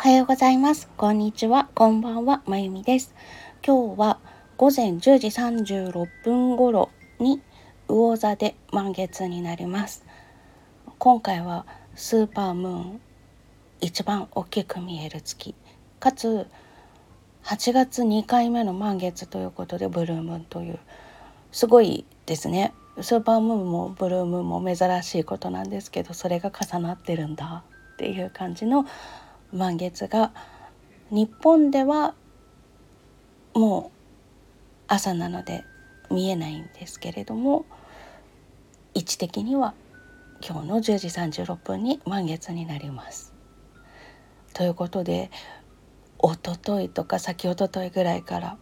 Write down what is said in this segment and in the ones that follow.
はようございます。こんにちは。こんばんは。まゆみです。今日は午前10時36分頃に魚座で満月になります。今回はスーパームーン一番大きく見える月かつ8月2回目の満月ということでブルームーンというすごいですねスーパームーンもブルームーンも珍しいことなんですけどそれが重なってるんだっていう感じの満月が日本ではもう朝なので見えないんですけれども位置的には今日の10時36分に満月になります。ということでおとといとか先おとといぐらいから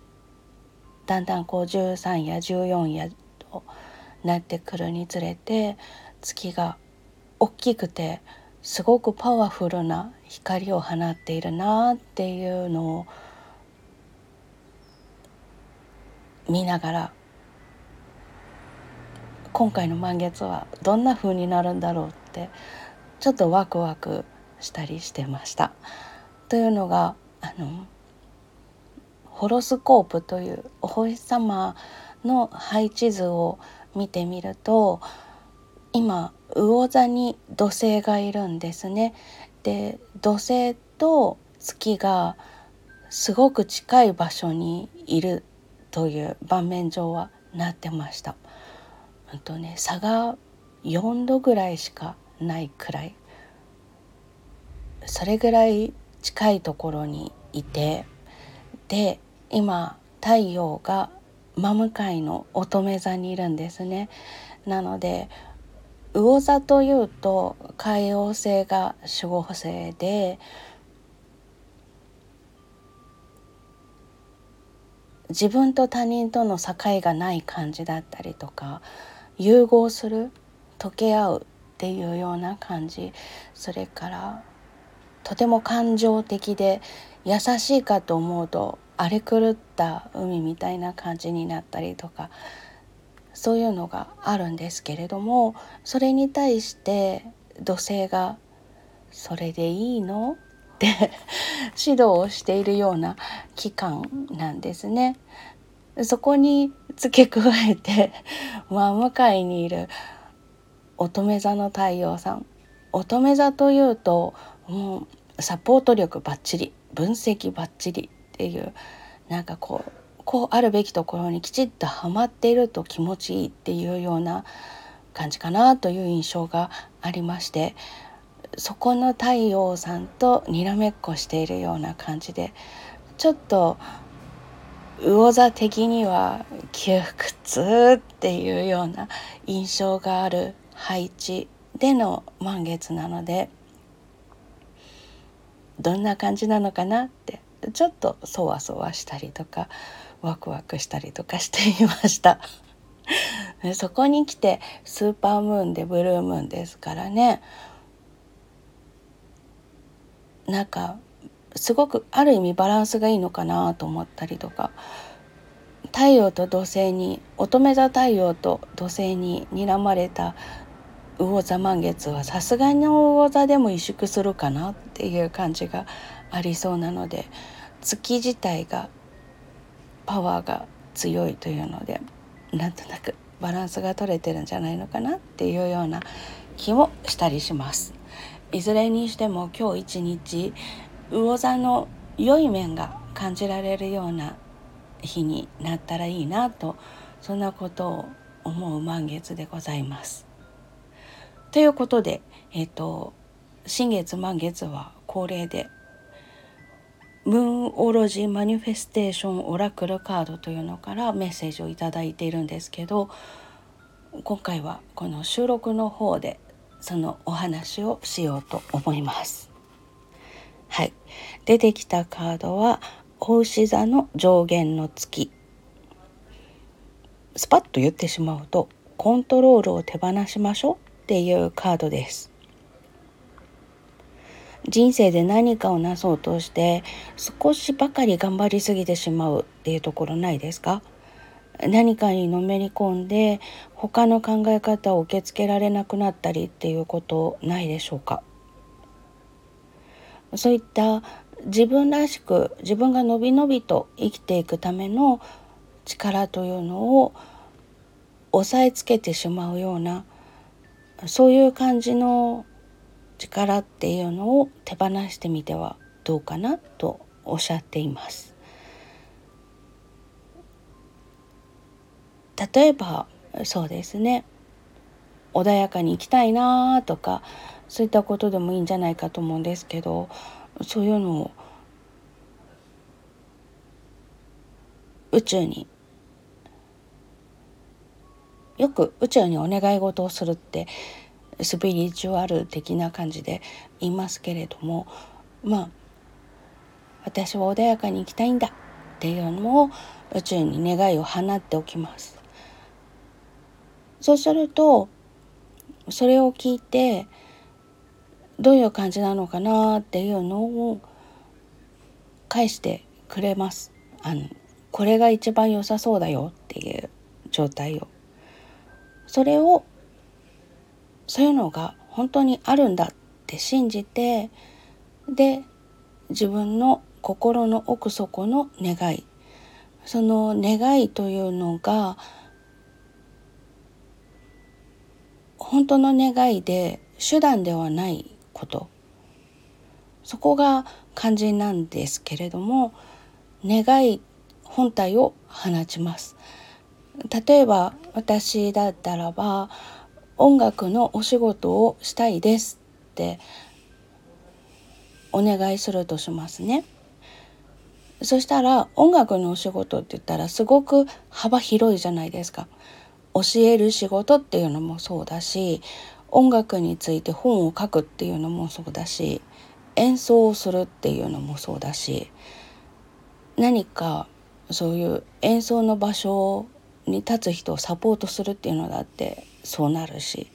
だんだんこう13や14やとなってくるにつれて月が大きくてすごくパワフルな光を放っているなっていうのを見ながら今回の満月はどんな風になるんだろうってちょっとワクワクしたりしてました。というのがあのホロスコープというお星様の配置図を見てみると今魚座に土星がいるんですね。で土星と月がすごく近い場所にいるという盤面上はなってました。うんとね差が4度ぐらいしかないくらいそれぐらい近いところにいてで今太陽が真向かいの乙女座にいるんですね。なので魚座というと海王星が守護星で自分と他人との境がない感じだったりとか融合する溶け合うっていうような感じ。それからとても感情的で優しいかと思うと荒れ狂った海みたいな感じになったりとかそういうのがあるんですけれどもそれに対して土星が「それでいいの?」って 指導をしているような期間なんですね。そこに付け加えて真向かいにいる乙女座の太陽さん乙女座というともうサポート力ばっちり分析ばっちりっていうなんかこうこうあるべきところにきちっとはまっていると気持ちいいっていうような感じかなという印象がありましてそこの太陽さんとにらめっこしているような感じでちょっと魚座的には窮屈っていうような印象がある配置での満月なのでどんな感じなのかなってちょっとそわそわしたりとかワクワクしたりとかしていました。そこに来てスーパームーンでブルームーンですからね。なんかすごくある意味バランスがいいのかなと思ったりとか。太陽と土星に乙女座太陽と土星に睨まれた魚座満月はさすがに魚座でも萎縮するかなっていう感じがありそうなので月自体がパワーが強いというのでなんとなくバランスが取れてるんじゃないのかなっていうような気もしたりします。いずれにしても今日一日魚座の良い面が感じられるような日になったらいいなとそんなことを思う満月でございます。ということで、えっ、ー、と新月満月は恒例でムーンオロジーマニフェステーションオラクルカードというのからメッセージを頂いているんですけど今回はこの収録の方でそのお話をしようと思います。はい、出てきたカードはお牛座の上限の月スパッと言ってしまうとコントロールを手放しましょうっていうカードです。人生で何かをなそうとして少しばかり頑張りすぎてしまうっていうところないですか？何かにのめり込んで他の考え方を受け付けられなくなったりっていうことないでしょうか？そういった自分らしく自分がのびのびと生きていくための力というのを押さえつけてしまうようなそういう感じの力っていうのを手放してみてはどうかなとおっしゃっています。例えばそうですね穏やかに生きたいなとかそういったことでもいいんじゃないかと思うんですけどそういうのを宇宙によく宇宙にお願い事をするってスピリチュアル的な感じで言いますけれどもまあ私は穏やかに生きたいんだっていうのを宇宙に願いを放っておきます。そうするとそれを聞いてどういう感じなのかなっていうのを返してくれます。あのこれが一番良さそうだよっていう状態を。それをそういうのが本当にあるんだって信じてで自分の心の奥底の願い。その願いというのが本当の願いで手段ではないこと。そこが肝心なんですけれども願い本体を放ちます。例えば私だったらば音楽のお仕事をしたいですってお願いするとしますね。そしたら音楽のお仕事って言ったらすごく幅広いじゃないですか。教える仕事っていうのもそうだし音楽について本を書くっていうのもそうだし演奏をするっていうのもそうだし何かそういう演奏の場所に立つ人をサポートするっていうのだってそうなるし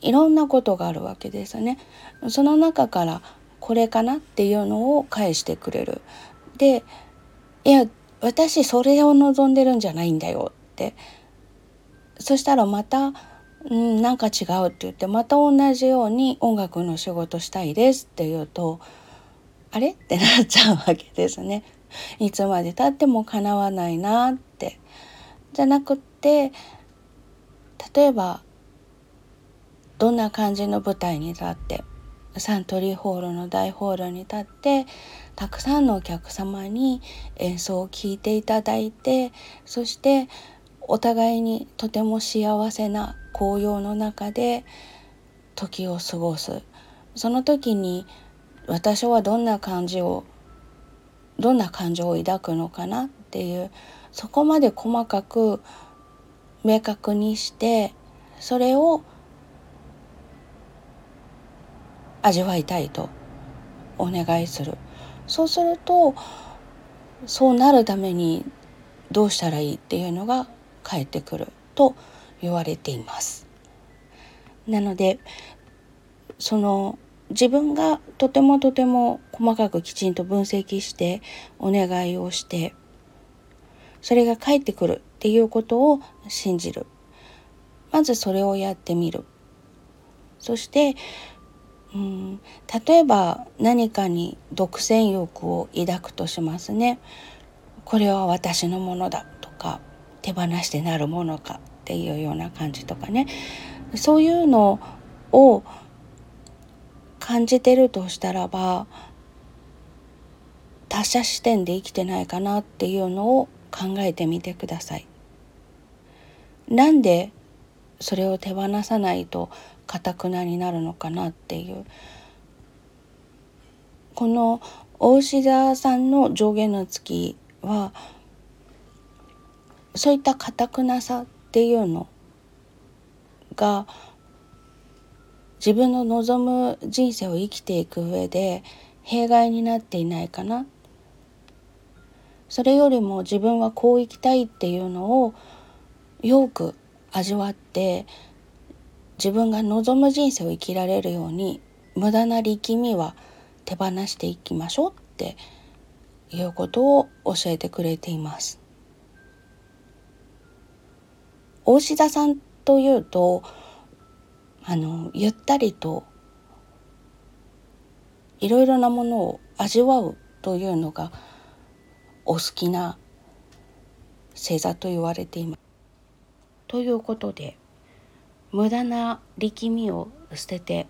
いろんなことがあるわけですね。その中からこれかなっていうのを返してくれる。でいや私それを望んでるんじゃないんだよってそしたらまたうんなんか違うって言ってまた同じように音楽の仕事したいですって言うとあれってなっちゃうわけですね。いつまでたっても叶わないなってじゃなくって例えばどんな感じの舞台に立ってサントリーホールの大ホールに立ってたくさんのお客様に演奏を聴いていただいてそしてお互いにとても幸せな紅葉の中で時を過ごす。その時に私はどんな感じをどんな感情を抱くのかなっていうそこまで細かく明確にしてそれを味わいたいとお願いする。そうするとそうなるためにどうしたらいいっていうのが返ってくると言われています。なのでその自分がとてもとても細かくきちんと分析してお願いをしてそれが返ってくるっていうことを信じる。まずそれをやってみる。そしてうん例えば何かに独占欲を抱くとしますね。これは私のものだとか手放してなるものかっていうような感じとかね。そういうのを感じてるとしたらば他者視点で生きてないかなっていうのを考えてみてください。なんでそれを手放さないとかたくなになるのかなっていう。この大志田さんの上下の月はそういったかたくなさっていうのが自分の望む人生を生きていく上で弊害になっていないかな。それよりも自分はこう生きたいっていうのをよく味わって自分が望む人生を生きられるように無駄な力みは手放していきましょうっていうことを教えてくれています。大志田さんというとあのゆったりといろいろなものを味わうというのがお好きな星座と言われています。ということで無駄な力みを捨てて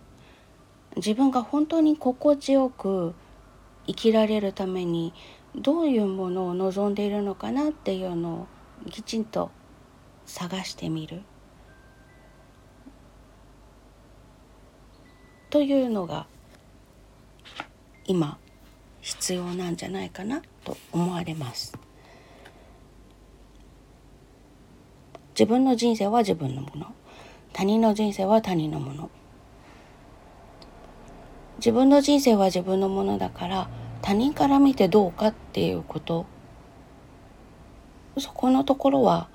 自分が本当に心地よく生きられるためにどういうものを望んでいるのかなっていうのをきちんと探してみるというのが今必要なんじゃないかなと思われます。自分の人生は自分のもの。他人の人生は他人のもの。自分の人生は自分のものだから他人から見てどうかっていうこと。そこのところは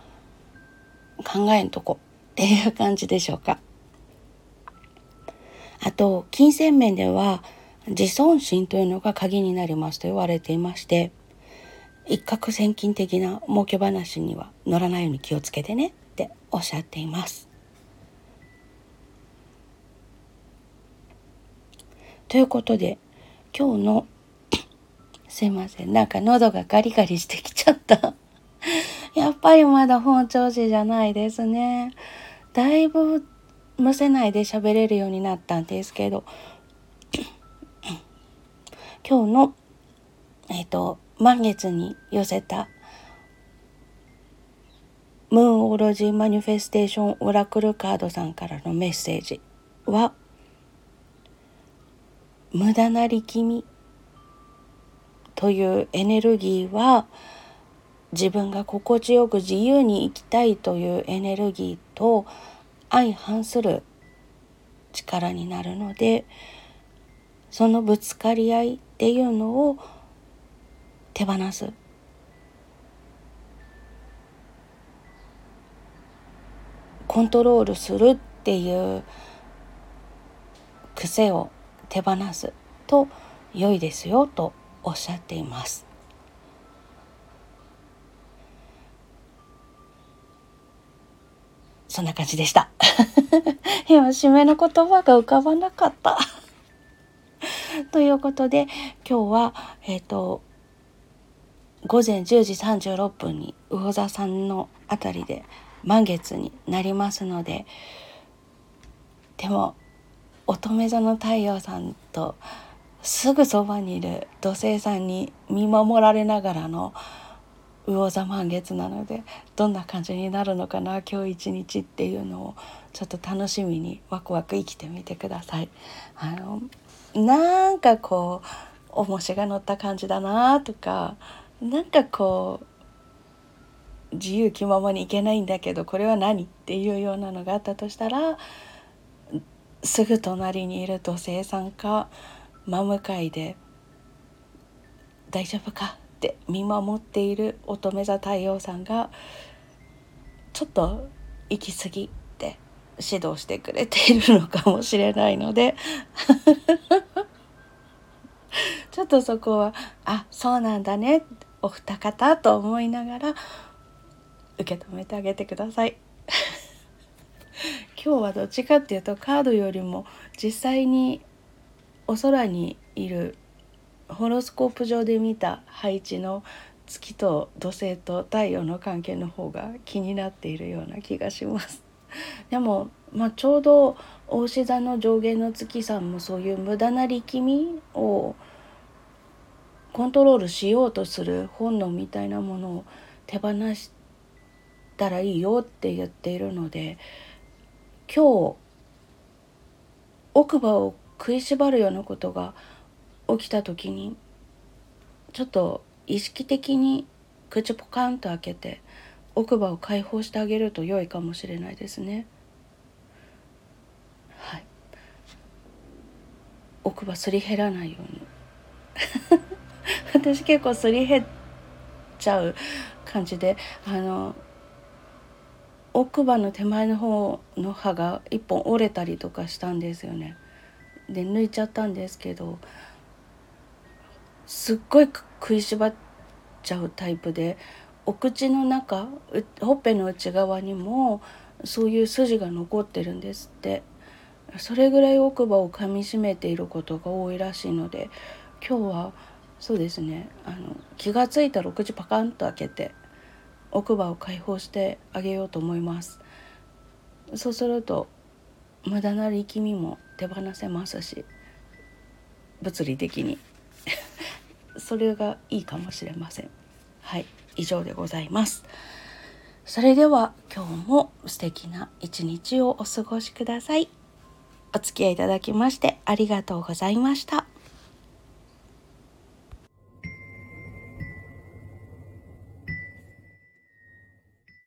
考えんとこ。っていう感じでしょうか。あと金銭面では自尊心というのが鍵になりますと言われていまして一攫千金的な儲け話には乗らないように気をつけてねっておっしゃっています。ということで今日の すいませんなんか喉がガリガリしてきちゃった。やっぱりまだ本調子じゃないですね。だいぶむせないで喋れるようになったんですけど。今日のえっ、ー、と満月に寄せたムーンオロジーマニフェステーションオラクルカードさんからのメッセージは無駄な力みというエネルギーは自分が心地よく自由に生きたいというエネルギーと相反する力になるのでそのぶつかり合いっていうのを手放すコントロールするっていう癖を手放すと良いですよとおっしゃっています。そんな感じでした。今、締めの言葉が浮かばなかった ということで、今日は、えっ、ー、と、午前10時36分に魚座さんのあたりで満月になりますので、でも、乙女座の太陽さんとすぐそばにいる土星さんに見守られながらの魚座満月なのでどんな感じになるのかな今日一日っていうのをちょっと楽しみにワクワク生きてみてください。あのなんかこう重しが乗った感じだなとかなんかこう自由気ままにいけないんだけどこれは何っていうようなのがあったとしたらすぐ隣にいる土星さんか真向かいで「大丈夫か?」って見守っている乙女座太陽さんがちょっと行き過ぎって指導してくれているのかもしれないので ちょっとそこはあそうなんだねお二方と思いながら受け止めてあげてください。今日はどっちかっていうとカードよりも実際にお空にいるホロスコープ上で見た配置の月と土星と太陽の関係の方が気になっているような気がします。でも、まあ、ちょうど大志座の上限の月さんもそういう無駄な力みをコントロールしようとする本能みたいなものを手放したらいいよって言っているので今日奥歯を食いしばるようなことが起きた時にちょっと意識的に口ポカンと開けて奥歯を解放してあげると良いかもしれないですね。はい。奥歯すり減らないように。私結構すり減っちゃう感じであの奥歯の手前の方の歯が一本折れたりとかしたんですよね。で抜いちゃったんですけどすっごい食いしばっちゃうタイプでお口の中ほっぺの内側にもそういう筋が残ってるんですってそれぐらい奥歯を噛みしめていることが多いらしいので今日はそうですね。あの気が付いたら口パカンと開けて奥歯を解放してあげようと思います。そうすると無駄な力みも手放せますし物理的に。それがいいかもしれません。はい以上でございます。それでは今日も素敵な一日をお過ごしください。お付き合いいただきましてありがとうございました。